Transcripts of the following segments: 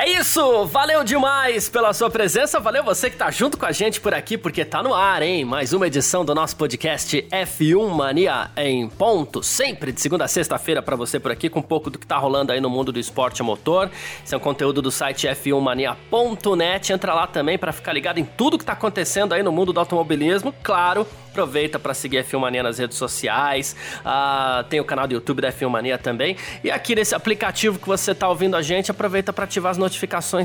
É isso! Valeu demais pela sua presença, valeu você que tá junto com a gente por aqui, porque tá no ar, hein? Mais uma edição do nosso podcast F1 Mania em ponto, sempre de segunda a sexta-feira para você por aqui, com um pouco do que tá rolando aí no mundo do esporte motor. Esse é um conteúdo do site f1mania.net. Entra lá também para ficar ligado em tudo que tá acontecendo aí no mundo do automobilismo, claro aproveita para seguir a Filmania nas redes sociais, uh, tem o canal do YouTube da Filmania também. E aqui nesse aplicativo que você está ouvindo a gente, aproveita para ativar as notificações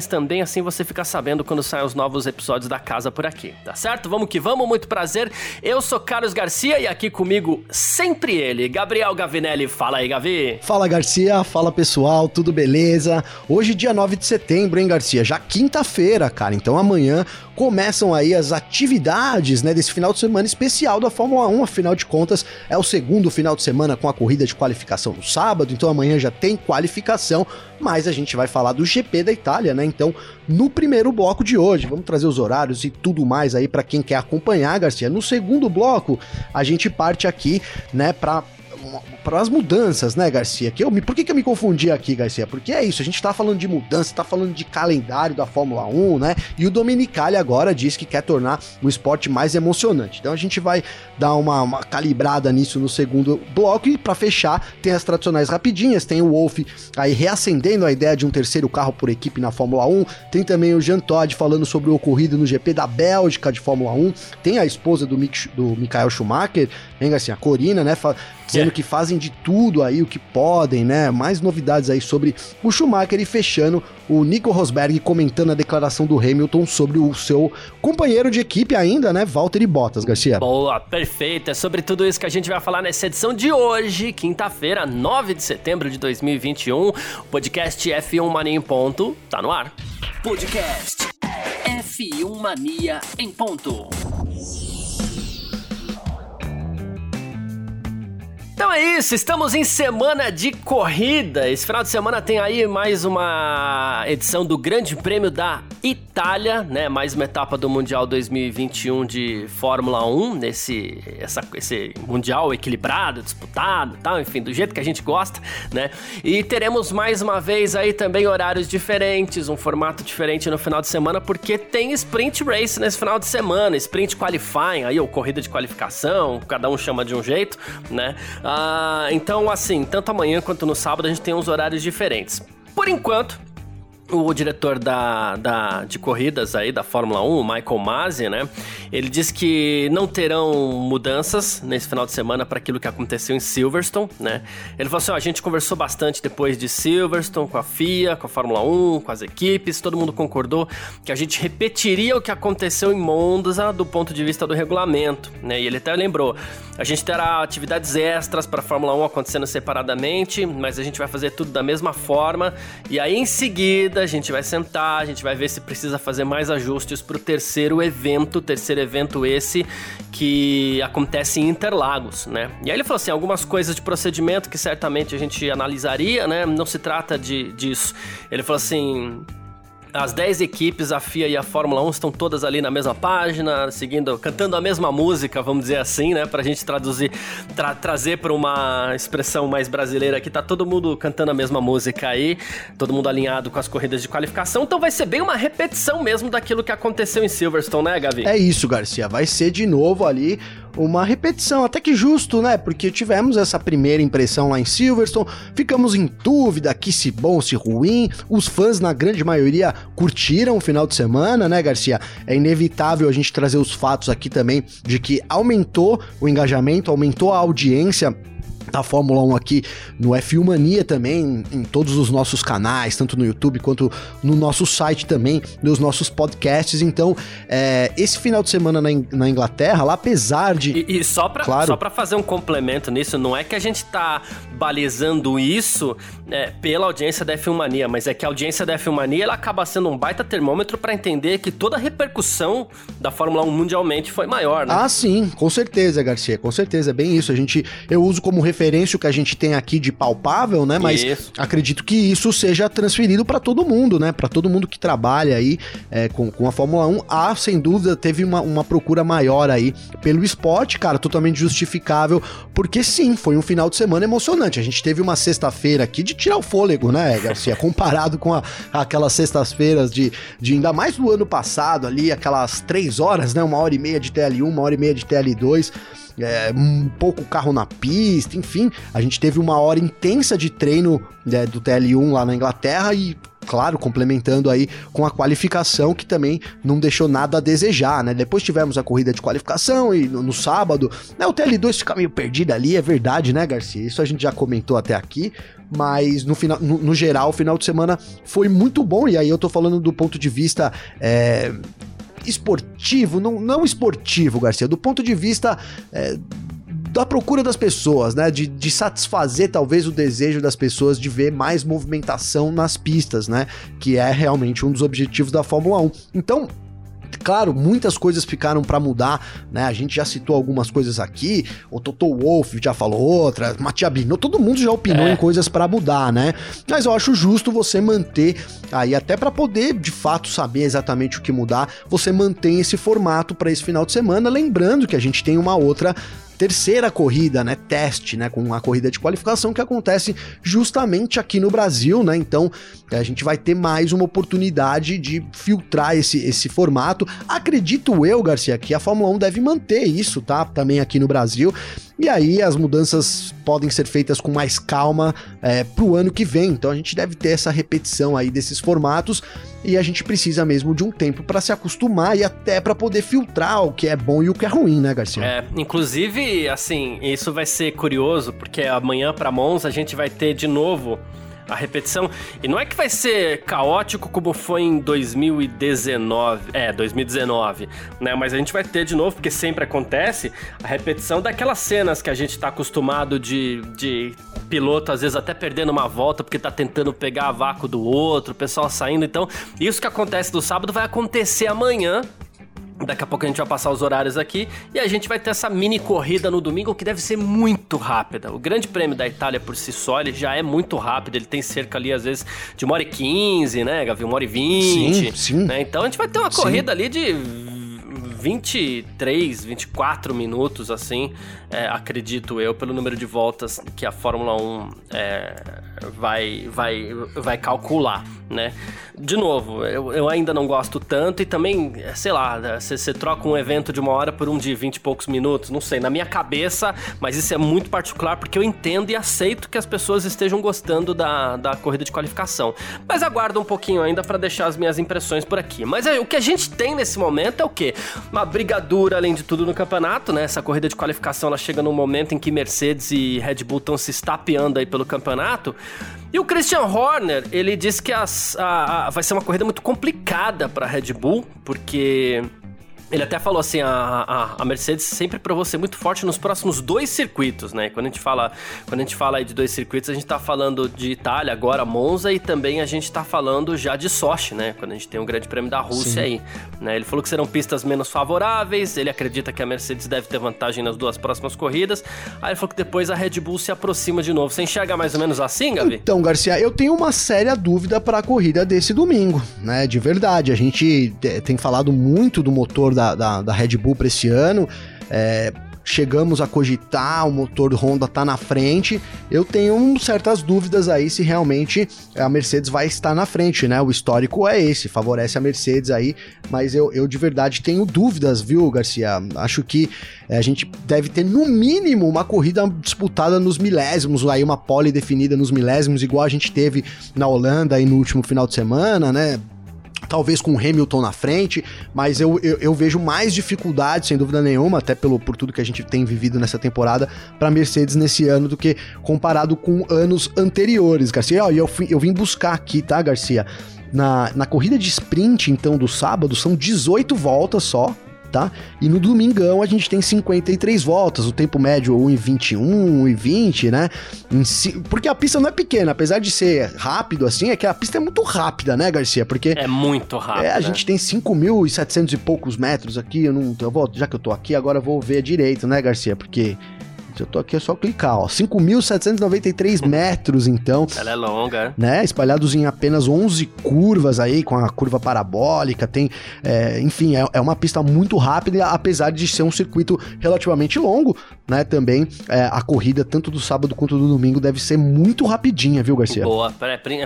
também, assim você fica sabendo quando saem os novos episódios da casa por aqui, tá certo? Vamos que vamos, muito prazer. Eu sou Carlos Garcia e aqui comigo sempre ele, Gabriel Gavinelli. Fala aí, Gavi. Fala, Garcia. Fala, pessoal. Tudo beleza? Hoje, dia 9 de setembro, hein, Garcia? Já quinta-feira, cara. Então amanhã começam aí as atividades, né, desse final de semana especial da Fórmula 1, afinal de contas, é o segundo final de semana com a corrida de qualificação no sábado, então amanhã já tem qualificação, mas a gente vai falar do GP da Itália, né? Então, no primeiro bloco de hoje, vamos trazer os horários e tudo mais aí para quem quer acompanhar, Garcia. No segundo bloco, a gente parte aqui, né, para para as mudanças, né, Garcia? Que eu, por que, que eu me confundi aqui, Garcia? Porque é isso, a gente tá falando de mudança, tá falando de calendário da Fórmula 1, né? E o Dominicali agora diz que quer tornar o esporte mais emocionante. Então a gente vai dar uma, uma calibrada nisso no segundo bloco e para fechar, tem as tradicionais rapidinhas, tem o Wolf aí reacendendo a ideia de um terceiro carro por equipe na Fórmula 1, tem também o Jean Todt falando sobre o ocorrido no GP da Bélgica de Fórmula 1, tem a esposa do, Mick, do Michael Schumacher, hein, Garcia? A Corina, né? Dizendo é. que fazem de tudo aí o que podem, né? Mais novidades aí sobre o Schumacher e fechando o Nico Rosberg comentando a declaração do Hamilton sobre o seu companheiro de equipe ainda, né? Valtteri Bottas, Garcia. Boa, perfeito. É sobre tudo isso que a gente vai falar nessa edição de hoje, quinta-feira, 9 de setembro de 2021. O podcast F1 Mania em ponto tá no ar. Podcast F1 Mania em ponto. Então é isso, estamos em semana de corrida. Esse final de semana tem aí mais uma edição do Grande Prêmio da Itália, né? Mais uma etapa do Mundial 2021 de Fórmula 1, nesse essa, esse Mundial equilibrado, disputado, tal, enfim, do jeito que a gente gosta, né? E teremos mais uma vez aí também horários diferentes, um formato diferente no final de semana, porque tem sprint race nesse final de semana, sprint qualifying, aí ou corrida de qualificação, cada um chama de um jeito, né? Ah, então, assim, tanto amanhã quanto no sábado a gente tem uns horários diferentes. Por enquanto, o diretor da, da, de corridas aí da Fórmula 1, o Michael Masi, né? Ele diz que não terão mudanças nesse final de semana para aquilo que aconteceu em Silverstone, né? Ele falou assim: ó, a gente conversou bastante depois de Silverstone com a FIA, com a Fórmula 1, com as equipes, todo mundo concordou que a gente repetiria o que aconteceu em Monza do ponto de vista do regulamento, né? E ele até lembrou: a gente terá atividades extras para a Fórmula 1 acontecendo separadamente, mas a gente vai fazer tudo da mesma forma e aí em seguida a gente vai sentar, a gente vai ver se precisa fazer mais ajustes para o terceiro evento, terceiro evento esse que acontece em Interlagos, né? E aí ele falou assim, algumas coisas de procedimento que certamente a gente analisaria, né? Não se trata de, disso. Ele falou assim, as 10 equipes, a FIA e a Fórmula 1 estão todas ali na mesma página, seguindo, cantando a mesma música, vamos dizer assim, né? Pra gente traduzir, tra trazer para uma expressão mais brasileira aqui, tá todo mundo cantando a mesma música aí, todo mundo alinhado com as corridas de qualificação, então vai ser bem uma repetição mesmo daquilo que aconteceu em Silverstone, né, Gavi? É isso, Garcia, vai ser de novo ali uma repetição, até que justo, né? Porque tivemos essa primeira impressão lá em Silverstone, ficamos em dúvida que se bom, se ruim. Os fãs, na grande maioria, curtiram o final de semana, né, Garcia? É inevitável a gente trazer os fatos aqui também de que aumentou o engajamento, aumentou a audiência da Fórmula 1 aqui no F1 Mania também, em todos os nossos canais, tanto no YouTube quanto no nosso site também, nos nossos podcasts. Então, é, esse final de semana na, na, Inglaterra, lá apesar de. E, e só para claro, só pra fazer um complemento nisso, não é que a gente tá balizando isso é, pela audiência da F1 Mania, mas é que a audiência da F1 Mania ela acaba sendo um baita termômetro para entender que toda a repercussão da Fórmula 1 mundialmente foi maior, né? Ah, sim, com certeza, Garcia, com certeza, é bem isso. A gente, eu uso como referência referência o que a gente tem aqui de palpável, né? Mas isso. acredito que isso seja transferido para todo mundo, né? Para todo mundo que trabalha aí é, com, com a Fórmula 1. Ah, sem dúvida, teve uma, uma procura maior aí pelo esporte, cara, totalmente justificável, porque sim, foi um final de semana emocionante. A gente teve uma sexta-feira aqui de tirar o fôlego, né, Garcia? Comparado com a, aquelas sextas-feiras de, de ainda mais do ano passado ali, aquelas três horas, né? Uma hora e meia de TL1, uma hora e meia de TL2 é, um pouco carro na pista, enfim, a gente teve uma hora intensa de treino né, do TL1 lá na Inglaterra e claro, complementando aí com a qualificação que também não deixou nada a desejar, né? Depois tivemos a corrida de qualificação e no, no sábado, né, o TL2 fica meio perdido ali, é verdade, né, Garcia? Isso a gente já comentou até aqui, mas no final, no, no geral, o final de semana foi muito bom e aí eu tô falando do ponto de vista é, esportivo, não, não esportivo, Garcia, do ponto de vista é, da procura das pessoas, né? De, de satisfazer talvez o desejo das pessoas de ver mais movimentação nas pistas, né? Que é realmente um dos objetivos da Fórmula 1. Então, Claro, muitas coisas ficaram para mudar, né? A gente já citou algumas coisas aqui, o Toto Wolff já falou outras, Matia Bino, todo mundo já opinou é. em coisas para mudar, né? Mas eu acho justo você manter aí até para poder de fato saber exatamente o que mudar, você mantém esse formato para esse final de semana, lembrando que a gente tem uma outra terceira corrida, né, teste, né, com a corrida de qualificação que acontece justamente aqui no Brasil, né? Então, a gente vai ter mais uma oportunidade de filtrar esse, esse formato. Acredito eu, Garcia, que a Fórmula 1 deve manter isso, tá? Também aqui no Brasil. E aí as mudanças podem ser feitas com mais calma é, pro ano que vem. Então a gente deve ter essa repetição aí desses formatos e a gente precisa mesmo de um tempo para se acostumar e até para poder filtrar o que é bom e o que é ruim, né, Garcia? É, inclusive, assim, isso vai ser curioso porque amanhã para Monza a gente vai ter de novo a repetição. E não é que vai ser caótico como foi em 2019. É, 2019, né? Mas a gente vai ter de novo, porque sempre acontece, a repetição daquelas cenas que a gente tá acostumado de, de piloto, às vezes até perdendo uma volta porque tá tentando pegar a vácuo do outro, o pessoal saindo. Então, isso que acontece no sábado vai acontecer amanhã Daqui a pouco a gente vai passar os horários aqui e a gente vai ter essa mini corrida no domingo que deve ser muito rápida. O Grande Prêmio da Itália por si só, ele já é muito rápido, ele tem cerca ali às vezes de uma hora e quinze, né, Gavi? Uma hora e vinte. Sim, sim. Né? Então a gente vai ter uma corrida sim. ali de 23, 24 minutos, assim, é, acredito eu, pelo número de voltas que a Fórmula 1 é, vai, vai, vai calcular, né? De novo, eu, eu ainda não gosto tanto e também, sei lá, você troca um evento de uma hora por um de 20 e poucos minutos, não sei, na minha cabeça, mas isso é muito particular porque eu entendo e aceito que as pessoas estejam gostando da, da corrida de qualificação. Mas aguardo um pouquinho ainda para deixar as minhas impressões por aqui. Mas é, o que a gente tem nesse momento é o quê? Uma briga dura, além de tudo, no campeonato, né? Essa corrida de qualificação ela chega num momento em que Mercedes e Red Bull estão se estapeando aí pelo campeonato. E o Christian Horner, ele disse que as, a, a, vai ser uma corrida muito complicada para Red Bull, porque ele até falou assim, a, a, a, Mercedes sempre provou ser muito forte nos próximos dois circuitos, né? Quando a gente fala, quando a gente fala aí de dois circuitos, a gente tá falando de Itália, agora Monza, e também a gente tá falando já de Sochi, né? Quando a gente tem o Grande Prêmio da Rússia Sim. aí, né? Ele falou que serão pistas menos favoráveis, ele acredita que a Mercedes deve ter vantagem nas duas próximas corridas. Aí ele falou que depois a Red Bull se aproxima de novo. Você enxerga mais ou menos assim, Gabi? Então, Garcia, eu tenho uma séria dúvida para a corrida desse domingo, né? De verdade, a gente tem falado muito do motor da da, da, da Red Bull para esse ano. É, chegamos a cogitar, o motor Honda tá na frente. Eu tenho certas dúvidas aí se realmente a Mercedes vai estar na frente, né? O histórico é esse, favorece a Mercedes aí, mas eu, eu de verdade tenho dúvidas, viu, Garcia? Acho que é, a gente deve ter no mínimo uma corrida disputada nos milésimos, aí uma pole definida nos milésimos, igual a gente teve na Holanda aí no último final de semana, né? Talvez com o Hamilton na frente, mas eu, eu, eu, vejo mais dificuldade, sem dúvida nenhuma, até pelo, por tudo que a gente tem vivido nessa temporada, para Mercedes nesse ano do que comparado com anos anteriores, Garcia. E eu, eu, vim buscar aqui, tá, Garcia? Na, na corrida de sprint, então, do sábado, são 18 voltas só, tá? E no domingão a gente tem 53 voltas, o tempo médio 1,21, 1,20, né? Porque a pista não é pequena, apesar de ser rápido assim, é que a pista é muito rápida, né, Garcia? Porque é muito rápido. É, a gente tem 5.700 e poucos metros aqui, eu não, eu vou, já que eu tô aqui, agora eu vou ver direito, né, Garcia? Porque Eu tô aqui, é só clicar, ó. 5.793 metros, então. Ela é longa. Né? Espalhados em apenas 11 curvas aí, com a curva parabólica. Tem, é, enfim, é, é, uma pista muito rápida, apesar de ser um circuito relativamente longo, né? Também é, a corrida, tanto do sábado quanto do domingo, deve ser muito rapidinha, viu, Garcia? Boa.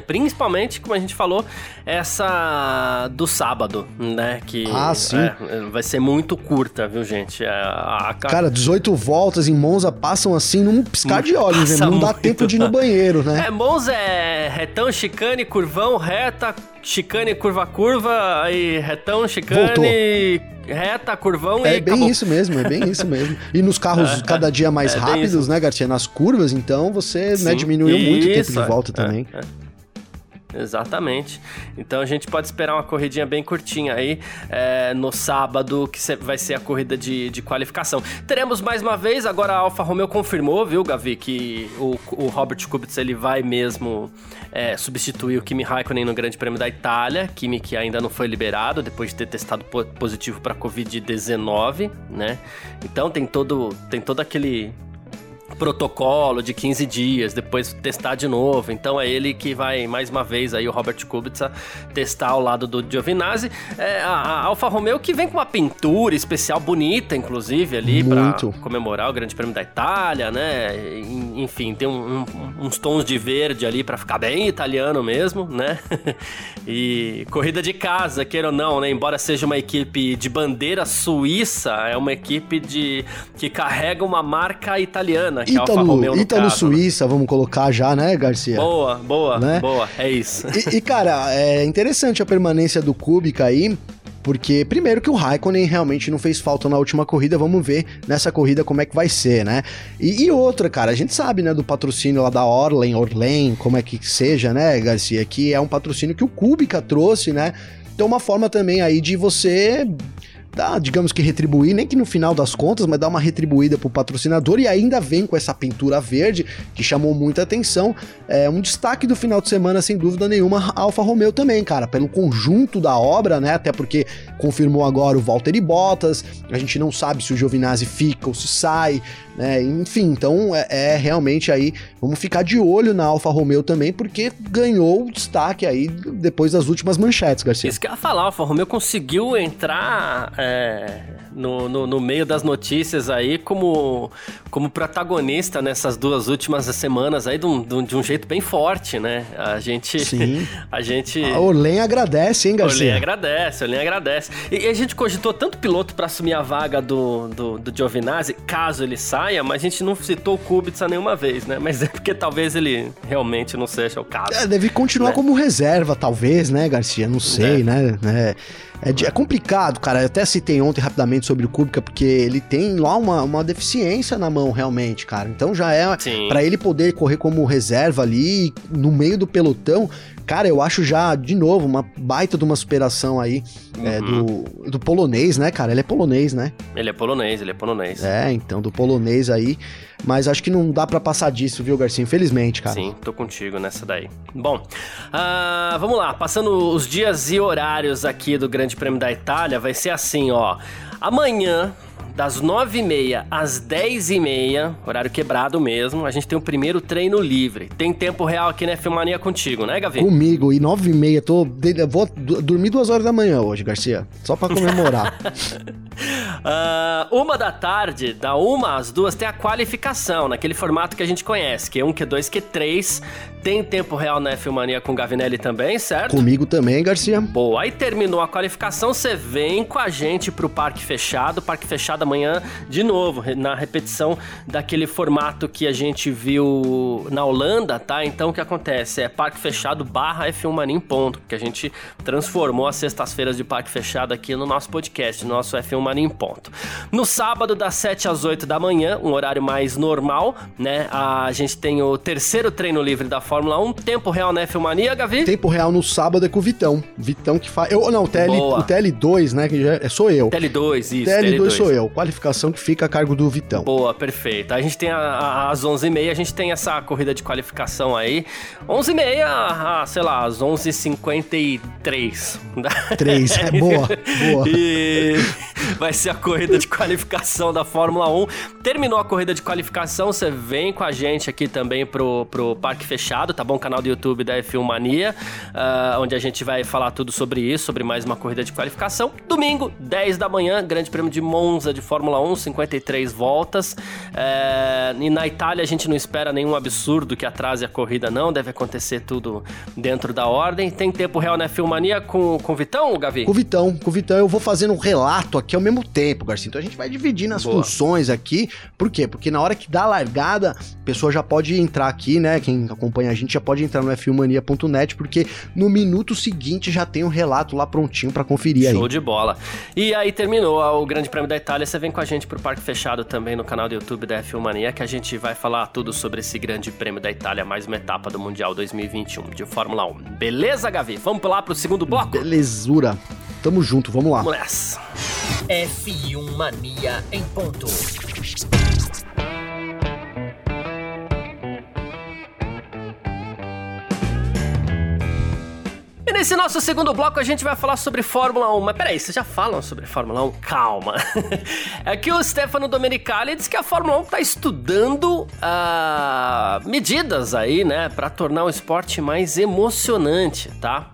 Principalmente, como a gente falou, essa do sábado, né? Que ah, sim. É, vai ser muito curta, viu, gente? É, a, a... Cara, 18 voltas em Monza passam assim num piscar de olhos, né? Não dá tempo de ir no banheiro, né? É, Monza é retão, chicane, curvão, reta, chicane, curva, curva, aí retão, chicane... Voltou reta, curvão é e. É bem acabou. isso mesmo, é bem isso mesmo. E nos carros cada dia mais é rápidos, né, Garcia? Nas curvas, então você né, diminuiu muito o tempo de volta é, também. É. Exatamente. Então a gente pode esperar uma corridinha bem curtinha aí é, no sábado, que vai ser a corrida de, de qualificação. Teremos mais uma vez, agora a Alfa Romeo confirmou, viu, Gavi, que o, o Robert Kubica ele vai mesmo é, substituir o Kimi Raikkonen no Grande Prêmio da Itália. Kimi que ainda não foi liberado depois de ter testado positivo para Covid-19, né? Então tem todo, tem todo aquele protocolo de 15 dias, depois testar de novo. Então é ele que vai, mais uma vez, aí o Robert Kubica testar ao lado do Giovinazzi. É, a, a Alfa Romeo que vem com uma pintura especial bonita, inclusive, ali para comemorar o Grande Prêmio da Itália, né? Enfim, tem um, um, uns tons de verde ali para ficar bem italiano mesmo, né? e corrida de casa, queira ou não, né? Embora seja uma equipe de bandeira suíça, é uma equipe de que carrega uma marca italiana que Ítalo, é Alfa Romeo no Ítalo caso, Suíça, né? vamos colocar já, né, Garcia? Boa, boa, né? boa, é isso. E, e, cara, é interessante a permanência do Kubica aí, porque primeiro que o Raikkonen realmente não fez falta na última corrida, vamos ver nessa corrida como é que vai ser, né? E, e outra, cara, a gente sabe, né, do patrocínio lá da Orlen, Orlen, como é que seja, né, Garcia, que é um patrocínio que o Kubica trouxe, né? Então uma forma também aí de você dá, digamos que retribuir, nem que no final das contas, mas dá uma retribuída pro patrocinador e ainda vem com essa pintura verde que chamou muita atenção. É um destaque do final de semana, sem dúvida nenhuma, Alfa Romeo também, cara, pelo conjunto da obra, né? Até porque confirmou agora o Valtteri Bottas, a gente não sabe se o Giovinazzi fica ou se sai, né? Enfim, então é, é, realmente aí, vamos ficar de olho na Alfa Romeo também, porque ganhou o destaque aí depois das últimas manchetes, Garcia. Isso que eu ia falar, a Alfa Romeo conseguiu entrar é, no, no, no, meio das notícias aí como, como protagonista nessas duas últimas semanas aí de um, de um jeito bem forte, né? A gente. Sim. A gente. A Orlen agradece, hein, Garcia? Orlen agradece, Orlen agradece. E, e, a gente cogitou tanto piloto para assumir a vaga do, do, do Giovinazzi, caso ele saia, mas a gente não citou o Kubica nenhuma vez, né? Mas é porque talvez ele realmente não seja o caso. É, deve continuar né? como reserva, talvez, né, Garcia? Não sei, é. né? É. É, é, complicado, cara. Eu até citei ontem rapidamente sobre o Kubica, porque ele tem lá uma, uma deficiência na mão, realmente, cara. Então já é para ele poder correr como reserva ali no meio do pelotão. Cara, eu acho já, de novo, uma baita de uma superação aí uhum. é, do, do polonês, né, cara? Ele é polonês, né? Ele é polonês, ele é polonês. É, então, do polonês aí. Mas acho que não dá para passar disso, viu, Garcia? Infelizmente, cara. Sim, tô contigo nessa daí. Bom, uh, vamos lá. Passando os dias e horários aqui do Grande Prêmio da Itália, vai ser assim, ó. Amanhã, das 9h30 às 10h30, horário quebrado mesmo, a gente tem o primeiro treino livre. Tem tempo real aqui na Filmania contigo, né, Gavi? Comigo, e 9h30, tô. Vou dormir duas horas da manhã hoje, Garcia. Só pra comemorar. uh, uma da tarde, da uma às duas, tem a qualificação, naquele formato que a gente conhece, Q1, Q2, Q3. Tem tempo real na F1 com Gavinelli também, certo? Comigo também, Garcia. Boa, aí terminou a qualificação, você vem com a gente pro Parque Fechado. Parque Fechado amanhã, de novo, na repetição daquele formato que a gente viu na Holanda, tá? Então o que acontece? É Parque Fechado barra F1 Mania em ponto, que a gente transformou as sextas-feiras de Parque Fechado aqui no nosso podcast, no nosso F1 Mania em ponto. No sábado, das 7 às 8 da manhã, um horário mais normal, né? A gente tem o terceiro treino livre da Fórmula 1. Tempo real na F1 Gavi? Tempo real no sábado é com o Vitão. Vitão que faz. Eu, não, o, TL, o TL2, né? Que já é, sou eu. TL2, isso. TL2, TL2, sou eu. Qualificação que fica a cargo do Vitão. Boa, perfeito. A gente tem a, a, às 11h30, a gente tem essa corrida de qualificação aí. 11h30, a, sei lá, às 11h53. 3, é boa, boa. E, vai ser a corrida de qualificação da Fórmula 1. Terminou a corrida de qualificação, você vem com a gente aqui também pro, pro Parque Fechado, tá bom? Canal do YouTube da F1 Mania, uh, onde a gente vai falar tudo sobre isso, sobre mais uma corrida de qualificação. Domingo, 10 da manhã, Grande Prêmio de Monza de Fórmula 1, 53 voltas. Uh, e na Itália a gente não espera nenhum absurdo que atrase a corrida, não. Deve acontecer tudo dentro da ordem. Tem tempo real na F1 Mania com, com o Vitão, Gavi? Com o Vitão, com o Vitão. Eu vou fazendo um relato aqui ao mesmo tempo, Garcia. Então a gente vai dividir nas Boa. funções aqui. Por quê? Porque na hora que dá a largada, a pessoa já pode entrar aqui, né? Quem acompanha a gente já pode entrar no f1mania.net, porque no minuto seguinte já tem um relato lá prontinho para conferir Show aí. Show de bola. E aí terminou o Grande Prêmio da Itália. Você vem com a gente pro Parque Fechado também no canal do YouTube da F1 Mania, que a gente vai falar tudo sobre esse Grande Prêmio da Itália, mais uma etapa do Mundial 2021 de Fórmula 1. Beleza, Gavi? Vamos lá pro segundo bloco? Belezura. Tamo junto, vamos lá. Vamos nessa. F1 Mania em ponto. Nesse nosso segundo bloco a gente vai falar sobre Fórmula 1. Mas peraí, vocês já falam sobre Fórmula 1? Calma. É que o Stefano Domenicali disse que a Fórmula 1 está estudando uh, medidas aí, né, para tornar o esporte mais emocionante, tá?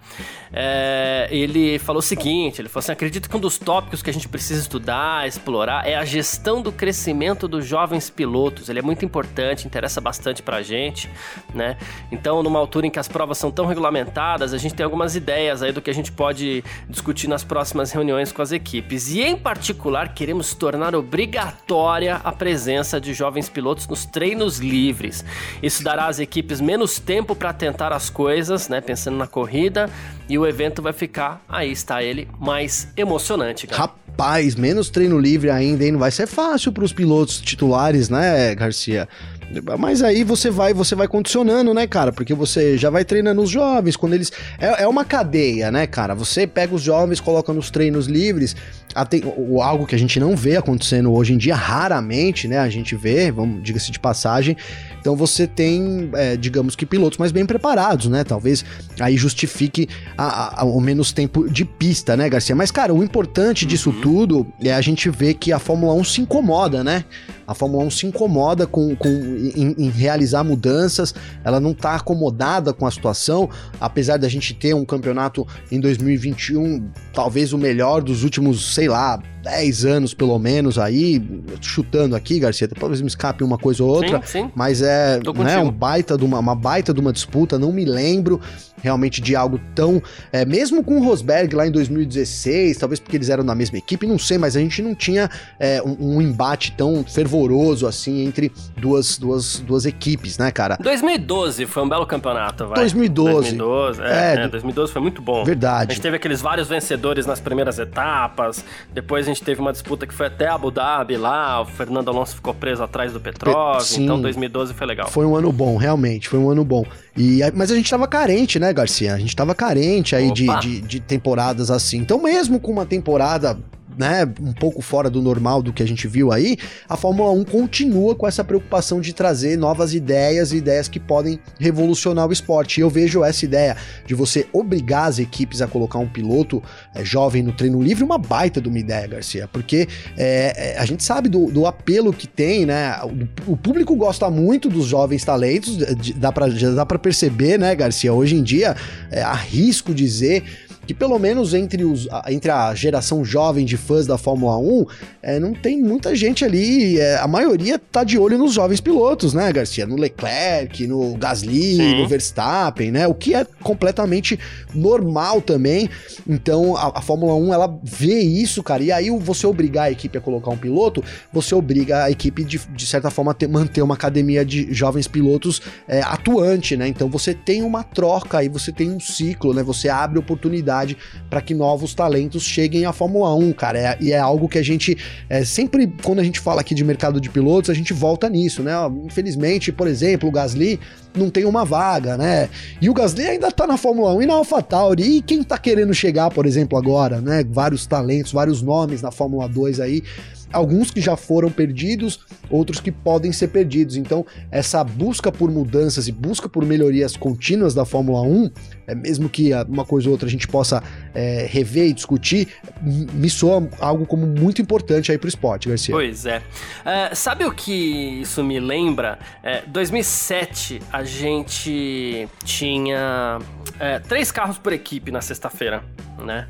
É, ele falou o seguinte: ele falou assim, acredito que um dos tópicos que a gente precisa estudar, explorar, é a gestão do crescimento dos jovens pilotos. Ele é muito importante, interessa bastante pra gente, né? Então, numa altura em que as provas são tão regulamentadas, a gente tem algumas ideias aí do que a gente pode discutir nas próximas reuniões com as equipes. E em particular, queremos tornar obrigatória a presença de jovens pilotos nos treinos livres. Isso dará às equipes menos tempo para tentar as coisas, né? Pensando na corrida e o evento vai ficar, aí está ele, mais emocionante, cara. Rapaz, menos treino livre ainda, hein? Não vai ser fácil para os pilotos titulares, né, Garcia? Mas aí você vai, você vai condicionando, né, cara? Porque você já vai treinando os jovens, quando eles. É, é uma cadeia, né, cara? Você pega os jovens, coloca nos treinos livres. Até, algo que a gente não vê acontecendo hoje em dia, raramente, né? A gente vê, vamos, diga-se de passagem. Então você tem, é, digamos que, pilotos mais bem preparados, né? Talvez aí justifique a, a, o menos tempo de pista, né, Garcia? Mas, cara, o importante disso uhum. tudo é a gente ver que a Fórmula 1 se incomoda, né? A Fórmula 1 se incomoda com, com em, em, realizar mudanças, ela não está acomodada com a situação, apesar da gente ter um campeonato em 2021, talvez o melhor dos últimos, sei lá, 10 anos pelo menos aí, chutando aqui, Garcia, talvez me escape uma coisa ou outra, sim, sim. mas é né, um baita de uma, uma baita de uma disputa, não me lembro realmente de algo tão, é, mesmo com o Rosberg lá em 2016, talvez porque eles eram na mesma equipe, não sei, mas a gente não tinha é, um, um, embate tão fervoroso assim entre duas, duas, duas equipes, né, cara? 2012 foi um belo campeonato, vai. 2012. 2012, é, é, 2012 foi muito bom. Verdade. A gente teve aqueles vários vencedores nas primeiras etapas, depois a gente teve uma disputa que foi até Abu Dhabi lá, o Fernando Alonso ficou preso atrás do Petrov, Sim, então 2012 foi legal. Foi um ano bom, realmente, foi um ano bom. E, mas a gente tava carente, né, Garcia? A gente tava carente aí de, de, de temporadas assim. Então, mesmo com uma temporada né, um pouco fora do normal do que a gente viu aí, a Fórmula 1 continua com essa preocupação de trazer novas ideias e ideias que podem revolucionar o esporte. E eu vejo essa ideia de você obrigar as equipes a colocar um piloto é, jovem no treino livre uma baita de uma ideia, Garcia, porque é, é a gente sabe do, do, apelo que tem, né? O, o, público gosta muito dos jovens talentos, dá para perceber, né, Garcia? Hoje em dia, é, arrisco dizer que pelo menos entre, os, entre a geração jovem de fãs da Fórmula 1, é, não tem muita gente ali, é, a maioria tá de olho nos jovens pilotos, né, Garcia? No Leclerc, no Gasly, Sim. no Verstappen, né? O que é completamente normal também. Então a, a, Fórmula 1 ela vê isso, cara, e aí você obrigar a equipe a colocar um piloto, você obriga a equipe de, de certa forma a ter, manter uma academia de jovens pilotos é, atuante, né? Então você tem uma troca aí, você tem um ciclo, né? Você abre oportunidade oportunidade para que novos talentos cheguem à Fórmula 1, cara. É, e é algo que a gente é, sempre, quando a gente fala aqui de mercado de pilotos, a gente volta nisso, né? Infelizmente, por exemplo, o Gasly não tem uma vaga, né? E o Gasly ainda tá na Fórmula 1 e na AlphaTauri. E quem tá querendo chegar, por exemplo, agora, né? Vários talentos, vários nomes na Fórmula 2 aí. alguns que já foram perdidos, outros que podem ser perdidos. Então, essa busca por mudanças e busca por melhorias contínuas da Fórmula 1, é, mesmo que uma coisa ou outra a gente possa é, rever e discutir, me soa algo como muito importante aí para o esporte, Garcia. Pois é. Uh, sabe o que isso me lembra? É, 2007 a gente tinha é, três carros por equipe na sexta-feira, né?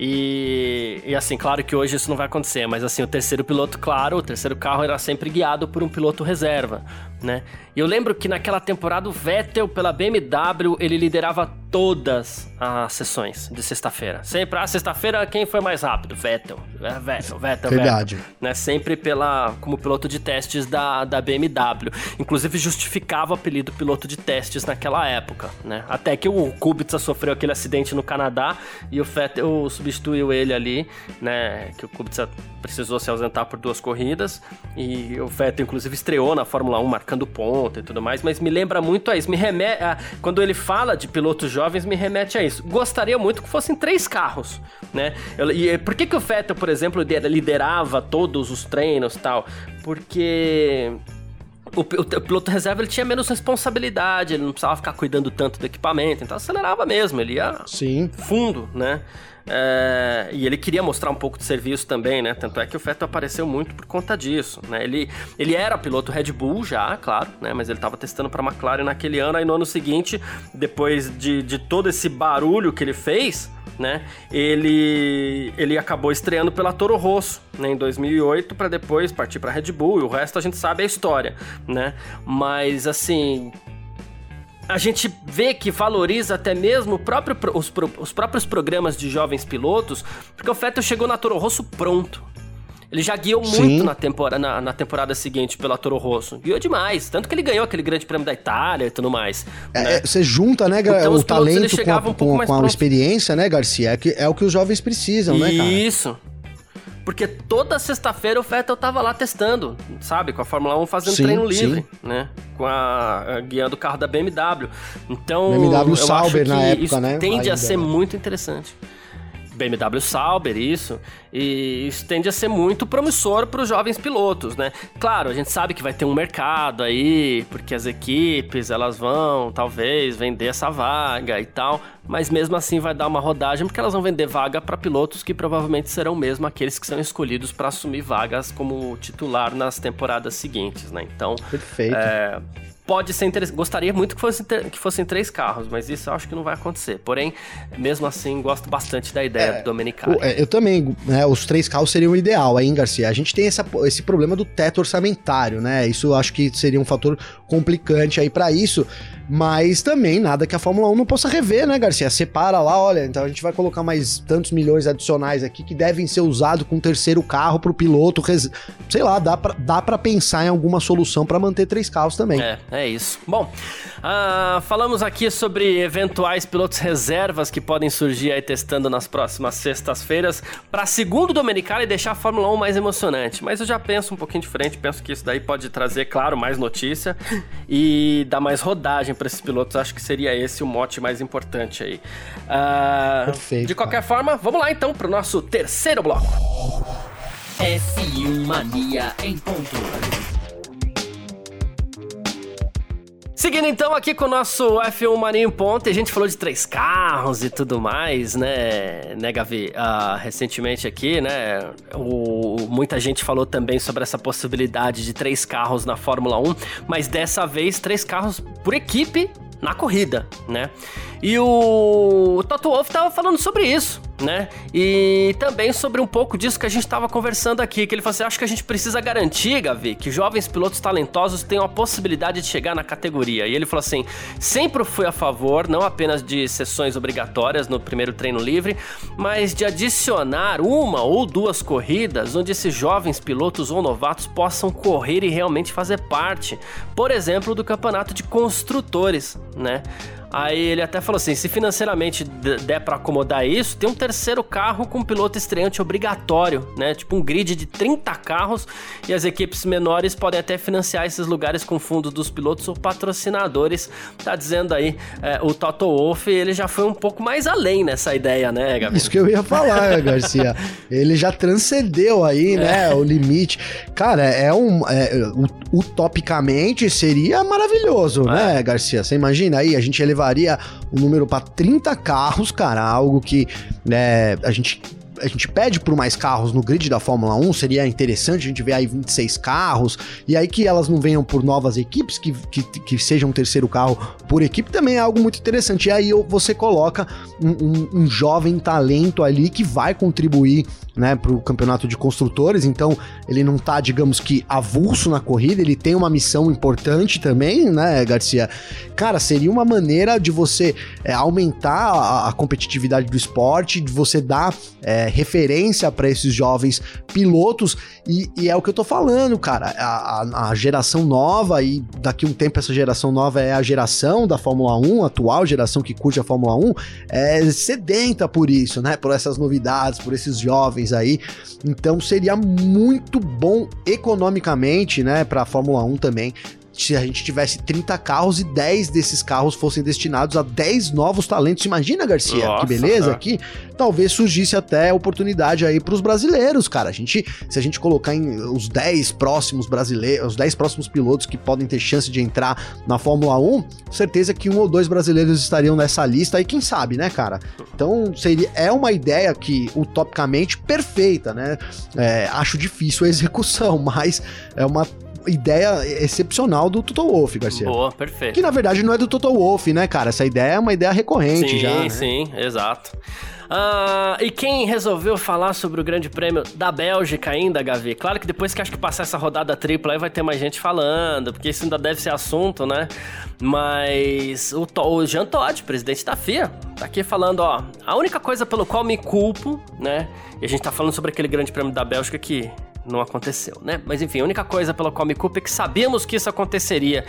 E, e, assim, claro que hoje isso não vai acontecer, mas assim, o terceiro piloto, claro, o terceiro carro era sempre guiado por um piloto reserva, né? E eu lembro que naquela temporada o Vettel, pela BMW, ele liderava todas as sessões de sexta-feira. Sempre, ah, sexta-feira quem foi mais rápido? Vettel. É, Vettel, Vettel, Verdade. Vettel. Né? Sempre pela, como piloto de testes da, da BMW. Inclusive justificava o apelido piloto de testes naquela época, né? Até que o Kubica sofreu aquele acidente no Canadá e o Vettel substituiu ele ali, né? Que o Kubica precisou se ausentar por duas corridas e o Vettel inclusive estreou na Fórmula 1 marcando ponto e tudo mais, mas me lembra muito a isso. Me remete a, quando ele fala de pilotos jovens, me remete a isso. Gostaria muito que fossem três carros, né? Eu, e por que que o Vettel, por exemplo, liderava todos os treinos, tal? Porque o, piloto reserva ele tinha menos responsabilidade, ele não precisava ficar cuidando tanto do equipamento, então acelerava mesmo, ele ia Sim. fundo, né? É, e ele queria mostrar um pouco de serviço também, né? Tanto é que o Vettel apareceu muito por conta disso, né? Ele, ele era piloto Red Bull já, claro, né? Mas ele estava testando para McLaren naquele ano, aí no ano seguinte, depois de, de todo esse barulho que ele fez, né? Ele, ele acabou estreando pela Toro Rosso, né? Em 2008, para depois partir para Red Bull, e o resto a gente sabe a história, né? Mas, assim, a gente vê que valoriza até mesmo próprio, os, os, próprios programas de jovens pilotos, porque o Vettel chegou na Toro Rosso pronto. Ele já guiou Sim. muito na temporada, na, na, temporada seguinte pela Toro Rosso. Guiou demais. Tanto que ele ganhou aquele grande prêmio da Itália e tudo mais. É, né? Você junta, né, então, o talento com a, um com, com a experiência, né, Garcia? É, que, é o que os jovens precisam, Isso. né, cara? Isso. Porque toda sexta-feira o Vettel tava lá testando, sabe? Com a Fórmula 1 fazendo sim, treino livre, sim. né? Com a, a, guiando o carro da BMW. Então, BMW Sauber na época, isso né? tende Ainda. a ser muito interessante. BMW Sauber, isso. E isso tende a ser muito promissor para os jovens pilotos, né? Claro, a gente sabe que vai ter um mercado aí, porque as equipes elas vão talvez vender essa vaga e tal, mas mesmo assim vai dar uma rodagem porque elas vão vender vaga para pilotos que provavelmente serão mesmo aqueles que são escolhidos para assumir vagas como titular nas temporadas seguintes, né? Então, Perfeito. É, pode ser interessante. Gostaria muito que, fosse, que fossem três carros, mas isso eu acho que não vai acontecer. Porém, mesmo assim, gosto bastante da ideia é, do Domenicali. É, eu também, né? Os três carros seriam o ideal, hein, Garcia? A gente tem essa, esse problema do teto orçamentário, né? Isso eu acho que seria um fator complicante aí para isso. Mas também nada que a Fórmula 1 não possa rever, né, Garcia? Separa lá, olha, então a gente vai colocar mais tantos milhões adicionais aqui que devem ser usados com um terceiro carro pro piloto. Res... Sei lá, dá pra, dá pra pensar em alguma solução para manter três carros também. É, é isso. Bom, uh, falamos aqui sobre eventuais pilotos reservas que podem surgir aí testando nas próximas sextas-feiras para segundo Domenicali deixar a Fórmula 1 mais emocionante. Mas eu já penso um pouquinho diferente, penso que isso daí pode trazer, claro, mais notícia e dar mais rodagem para esses pilotos, acho que seria esse o mote mais importante aí. Uh, Perfeito, de qualquer forma, vamos lá então para o nosso terceiro bloco. F1 Mania em ponto. Seguindo então aqui com o nosso F1 Mania em ponto, a gente falou de três carros e tudo mais, né, né Gavi? Uh, recentemente aqui, né, o, muita gente falou também sobre essa possibilidade de três carros na Fórmula 1, mas dessa vez três carros por equipe na corrida, né? E o Toto Wolff estava falando sobre isso, né? E também sobre um pouco disso que a gente estava conversando aqui, que ele falou assim, acho que a gente precisa garantir, Gavi, que jovens pilotos talentosos tenham a possibilidade de chegar na categoria. E ele falou assim, sempre fui a favor, não apenas de sessões obrigatórias no primeiro treino livre, mas de adicionar uma ou duas corridas onde esses jovens pilotos ou novatos possam correr e realmente fazer parte, por exemplo, do campeonato de construtores, né? Aí ele até falou assim: se financeiramente der para acomodar isso, tem um terceiro carro com piloto estreante obrigatório, né? Tipo um grid de 30 carros e as equipes menores podem até financiar esses lugares com fundos dos pilotos ou patrocinadores. Tá dizendo aí é, o Toto Wolff, ele já foi um pouco mais além nessa ideia, né, Gabriel? Isso que eu ia falar, Garcia. Ele já transcendeu aí, é. né, o limite. Cara, é um. É, utopicamente seria maravilhoso, é. né, Garcia? Você imagina aí, a gente elevaria o número para 30 carros, cara, algo que né, a gente a gente pede por mais carros no grid da Fórmula 1, seria interessante a gente ver aí 26 carros, e aí que elas não venham por novas equipes, que, que, que seja um terceiro carro por equipe, também é algo muito interessante. E aí você coloca um, um, um jovem talento ali que vai contribuir né, para o campeonato de construtores, então ele não tá, digamos que, avulso na corrida, ele tem uma missão importante também, né, Garcia? Cara, seria uma maneira de você é, aumentar a, a, competitividade do esporte, de você dar é, referência para esses jovens pilotos, e, e, é o que eu tô falando, cara, a, a, geração nova, e daqui um tempo essa geração nova é a geração da Fórmula 1, a atual geração que curte a Fórmula 1, é sedenta por isso, né, por essas novidades, por esses jovens aí. Então seria muito bom economicamente, né, para a Fórmula 1 também, se a gente tivesse 30 carros e 10 desses carros fossem destinados a 10 novos talentos. Imagina, Garcia, Nossa, que beleza aqui. Talvez surgisse até oportunidade aí para os brasileiros, cara. A gente, se a gente colocar em os 10 próximos brasileiros, os 10 próximos pilotos que podem ter chance de entrar na Fórmula 1, certeza que um ou dois brasileiros estariam nessa lista e quem sabe, né, cara? Então, seria é uma ideia que utopicamente perfeita, né? É, acho difícil a execução, mas é uma ideia excepcional do Toto Wolff, Garcia. Boa, perfeito. Que na verdade não é do Toto Wolff, né, cara? Essa ideia é uma ideia recorrente sim, já. Sim, né? sim, exato. Uh, e quem resolveu falar sobre o Grande Prêmio da Bélgica ainda, Gavi? Claro que depois que acho que passar essa rodada tripla aí vai ter mais gente falando, porque isso ainda deve ser assunto, né? Mas o, o Jean Todt, presidente da FIA, tá aqui falando, ó, a única coisa pelo qual me culpo, né? E a gente tá falando sobre aquele Grande Prêmio da Bélgica que não aconteceu, né? Mas enfim, a única coisa pela qual me culpa é que sabíamos que isso aconteceria.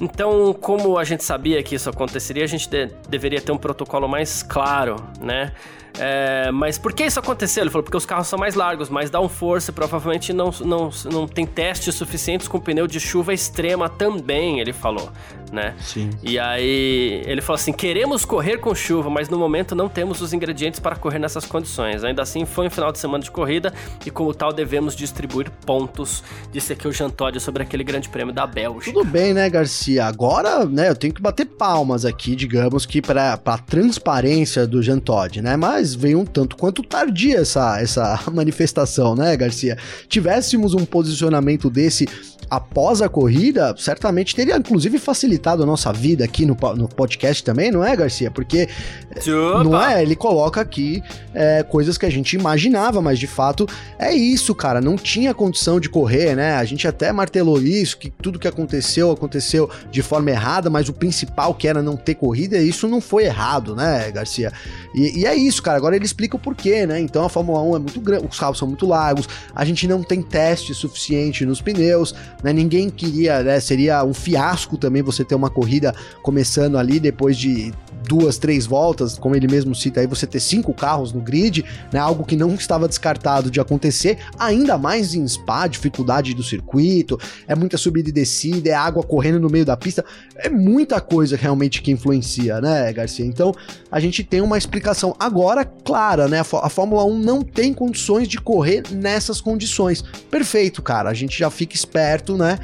Então, como a gente sabia que isso aconteceria, a gente de deveria ter um protocolo mais claro, né? É, mas por que isso aconteceu? Ele falou, porque os carros são mais largos, mais downforce, provavelmente não, não, não tem testes suficientes com pneu de chuva extrema também, ele falou, né? Sim. E aí ele falou assim, queremos correr com chuva, mas no momento não temos os ingredientes para correr nessas condições. Ainda assim, foi um final de semana de corrida e como tal devemos distribuir pontos, disse aqui o Jean Todt sobre aquele grande prêmio da Bélgica. Tudo bem, né, Garcia? Agora, né, eu tenho que bater palmas aqui, digamos que para a transparência do Jean Todt, né? Mas mas veio um tanto quanto tardia essa, essa manifestação, né, Garcia? Tivéssemos um posicionamento desse após a corrida, certamente teria inclusive facilitado a nossa vida aqui no, no podcast também, não é, Garcia? Porque Opa. não é, ele coloca aqui é, coisas que a gente imaginava, mas de fato é isso, cara. Não tinha condição de correr, né? A gente até martelou isso, que tudo que aconteceu aconteceu de forma errada, mas o principal que era não ter corrida, isso não foi errado, né, Garcia? E, e é isso, cara. Agora ele explica o porquê, né? Então a Fórmula 1 é muito grande, os carros são muito largos, a gente não tem teste suficiente nos pneus, né? Ninguém queria, né? Seria um fiasco também você ter uma corrida começando ali depois de duas, três voltas, como ele mesmo cita aí, você ter cinco carros no grid, né? Algo que não estava descartado de acontecer, ainda mais em Spa, dificuldade do circuito, é muita subida e descida, é água correndo no meio da pista, é muita coisa realmente que influencia, né, Garcia? Então, a gente tem uma explicação agora clara, né? A Fórmula 1 não tem condições de correr nessas condições. Perfeito, cara. A gente já fica esperto, né?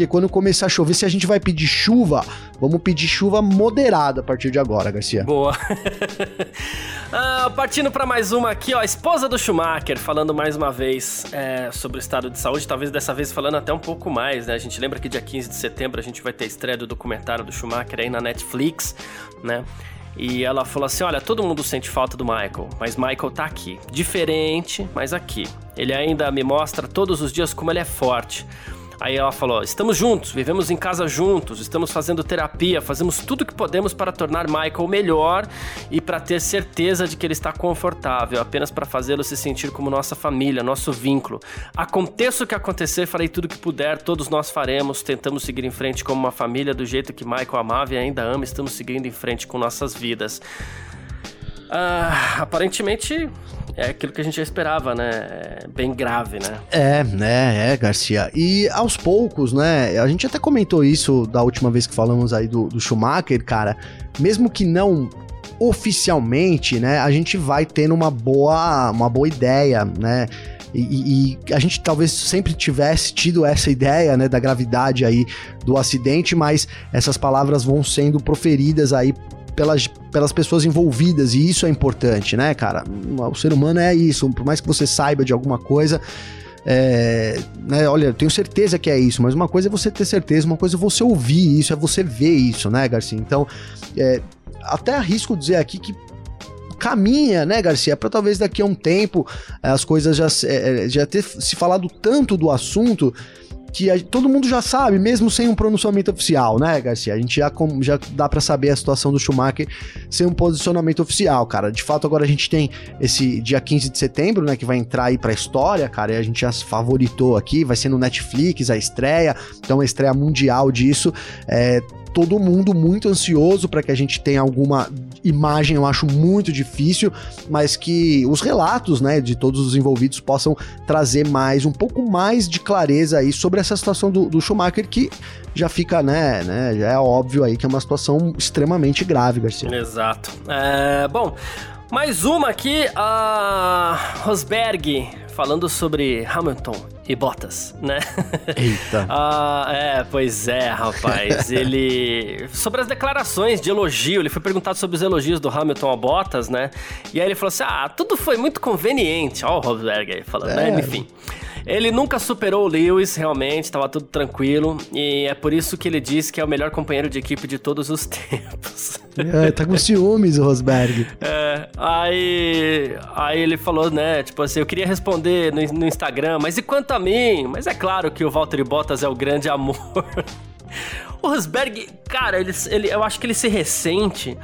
Porque quando começar a chover, se a gente vai pedir chuva, vamos pedir chuva moderada a partir de agora, Garcia. Boa. ah, partindo para mais uma aqui, ó, a esposa do Schumacher, falando mais uma vez é, sobre o estado de saúde, talvez dessa vez falando até um pouco mais, né? A gente lembra que dia 15 de setembro a gente vai ter a estreia do documentário do Schumacher aí na Netflix, né? E ela falou assim: Olha, todo mundo sente falta do Michael, mas Michael tá aqui. Diferente, mas aqui. Ele ainda me mostra todos os dias como ele é forte. Aí ela falou: estamos juntos, vivemos em casa juntos, estamos fazendo terapia, fazemos tudo o que podemos para tornar Michael melhor e para ter certeza de que ele está confortável, apenas para fazê-lo se sentir como nossa família, nosso vínculo. Aconteça o que acontecer, farei tudo o que puder, todos nós faremos, tentamos seguir em frente como uma família do jeito que Michael amava e ainda ama, estamos seguindo em frente com nossas vidas. Ah, aparentemente é aquilo que a gente já esperava, né? É bem grave, né? É, né, é, Garcia. E aos poucos, né? A gente até comentou isso da última vez que falamos aí do, do Schumacher, cara. Mesmo que não oficialmente, né? A gente vai tendo uma boa, uma boa ideia, né? E, e, a gente talvez sempre tivesse tido essa ideia, né, da gravidade aí do acidente, mas essas palavras vão sendo proferidas aí pelas, pelas pessoas envolvidas, e isso é importante, né, cara? O ser humano é isso, por mais que você saiba de alguma coisa, é, né, olha, eu tenho certeza que é isso, mas uma coisa é você ter certeza, uma coisa é você ouvir isso, é você ver isso, né, Garcia? Então, é, até arrisco dizer aqui que caminha, né, Garcia, para talvez daqui a um tempo as coisas já, é, já ter se falado tanto do assunto que a, todo mundo já sabe, mesmo sem um pronunciamento oficial, né, Garcia? A gente já, já dá para saber a situação do Schumacher sem um posicionamento oficial, cara. De fato, agora a gente tem esse dia 15 de setembro, né, que vai entrar aí pra história, cara, e a gente já favoritou aqui, vai ser no Netflix a estreia, então a estreia mundial disso. É, todo mundo muito ansioso para que a gente tenha alguma imagem, eu acho muito difícil, mas que os relatos, né, de todos os envolvidos possam trazer mais, um pouco mais de clareza aí sobre essa situação do, do Schumacher que já fica, né, né, já é óbvio aí que é uma situação extremamente grave, Garcia. Exato. É, bom, mais uma aqui, a Rosberg falando sobre Hamilton e Bottas, né? Eita. ah, é, pois é, rapaz. ele. Sobre as declarações de elogio, ele foi perguntado sobre os elogios do Hamilton a Bottas, né? E aí ele falou assim: ah, tudo foi muito conveniente. Ó, o Rosberg aí falando, né? é. né? Enfim. Ele nunca superou o Lewis, realmente, estava tudo tranquilo. E é por isso que ele diz que é o melhor companheiro de equipe de todos os tempos. É, tá com ciúmes o Rosberg. É, aí, aí ele falou, né, tipo assim, eu queria responder no, no Instagram, mas e quanto a mim? Mas é claro que o Valtteri Bottas é o grande amor. o Rosberg, cara, ele, ele, eu acho que ele se ressente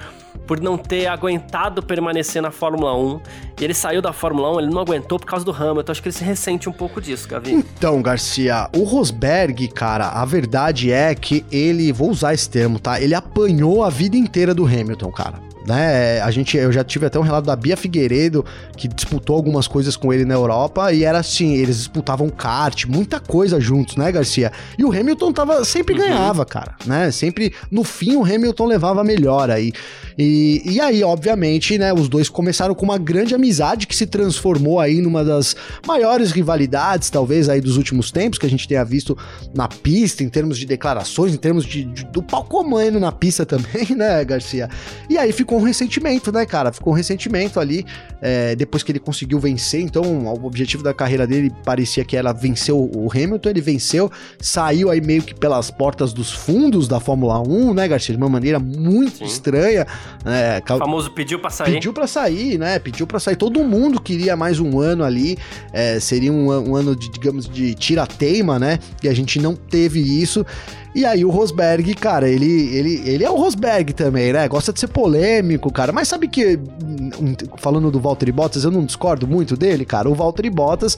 por não ter aguentado permanecer na Fórmula 1. E ele saiu da Fórmula 1, ele não aguentou por causa do Hamilton. Acho que ele se ressente um pouco disso, Gavi. Então, Garcia, o Rosberg, cara, a verdade é que ele, vou usar esse termo, tá? Ele apanhou a vida inteira do Hamilton, cara né? A gente, eu já tive até um relato da Bia Figueiredo, que disputou algumas coisas com ele na Europa, e era assim, eles disputavam kart, muita coisa juntos, né, Garcia? E o Hamilton tava, sempre uhum. ganhava, cara, né? Sempre, no fim, o Hamilton levava melhor aí. E, e aí, obviamente, né, os dois começaram com uma grande amizade que se transformou aí numa das maiores rivalidades, talvez, aí dos últimos tempos, que a gente tenha visto na pista, em termos de declarações, em termos de, de do palco na pista também, né, Garcia? E aí ficou um ressentimento, né, cara? Ficou um ressentimento ali, é, depois que ele conseguiu vencer, então o objetivo da carreira dele parecia que era vencer o Hamilton, ele venceu, saiu aí meio que pelas portas dos fundos da Fórmula 1, né, Garcia? De uma maneira muito Sim. estranha, é, o famoso pediu pra sair. Pediu pra sair, né? Pediu pra sair. Todo mundo queria mais um ano ali. É, seria um, um, ano de, digamos, de tira-teima, né? E a gente não teve isso. E aí o Rosberg, cara, ele, ele, ele é o Rosberg também, né? Gosta de ser polêmico, cara. Mas sabe que, falando do Valtteri Bottas, eu não discordo muito dele, cara. O Valtteri Bottas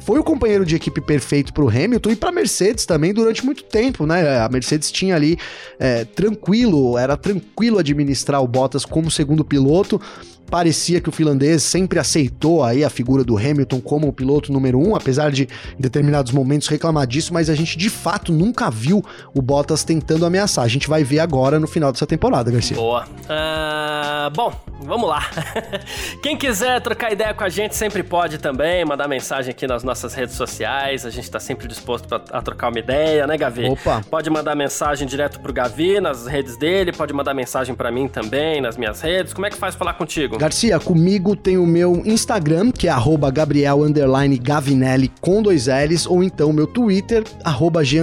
foi o companheiro de equipe perfeito para o Hamilton e para Mercedes também durante muito tempo, né? A Mercedes tinha ali é, tranquilo, era tranquilo administrar o Bottas como segundo piloto parecia que o finlandês sempre aceitou aí a figura do Hamilton como o piloto número um, apesar de em determinados momentos reclamar disso, mas a gente de fato nunca viu o Bottas tentando ameaçar. A gente vai ver agora no final dessa temporada, Garcia. Boa. Uh, bom, vamos lá. Quem quiser trocar ideia com a gente sempre pode também, mandar mensagem aqui nas nossas redes sociais. A gente está sempre disposto a trocar uma ideia, né, Gavi? Opa. Pode mandar mensagem direto pro Gavi nas redes dele, pode mandar mensagem para mim também nas minhas redes. Como é que faz falar contigo? Garcia, comigo tem o meu Instagram, que é Gabriel Gavinelli com dois L's, ou então meu Twitter, arroba G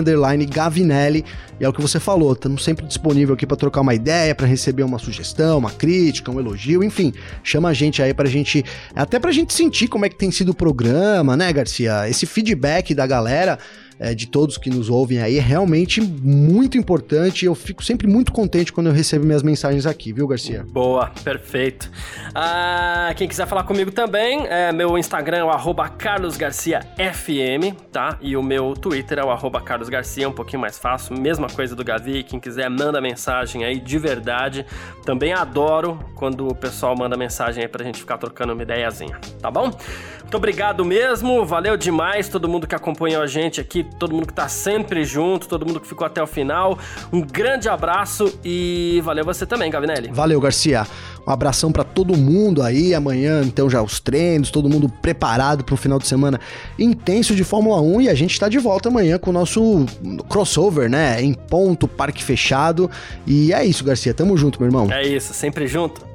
Gavinelli. E é o que você falou, estamos sempre disponível aqui para trocar uma ideia, para receber uma sugestão, uma crítica, um elogio, enfim, chama a gente aí pra gente, até pra gente sentir como é que tem sido o programa, né, Garcia? Esse feedback da galera é, de todos que nos ouvem aí. É realmente muito importante. Eu fico sempre muito contente quando eu recebo minhas mensagens aqui, viu, Garcia? Boa, perfeito. Ah, quem quiser falar comigo também, é, meu Instagram é o carlosgarciafm, tá? E o meu Twitter é o carlosgarcia, um pouquinho mais fácil. Mesma coisa do Gavi. Quem quiser, manda mensagem aí de verdade. Também adoro quando o pessoal manda mensagem aí pra gente ficar trocando uma ideiazinha, tá bom? Muito obrigado mesmo, valeu demais todo mundo que acompanhou a gente aqui, todo mundo que tá sempre junto, todo mundo que ficou até o final. Um grande abraço e valeu você também, Gavinelli. Valeu, Garcia. Um abração para todo mundo aí. Amanhã, então, já os treinos, todo mundo preparado para um final de semana intenso de Fórmula 1 e a gente está de volta amanhã com o nosso crossover, né? Em ponto, parque fechado. E é isso, Garcia. Tamo junto, meu irmão. É isso, sempre junto.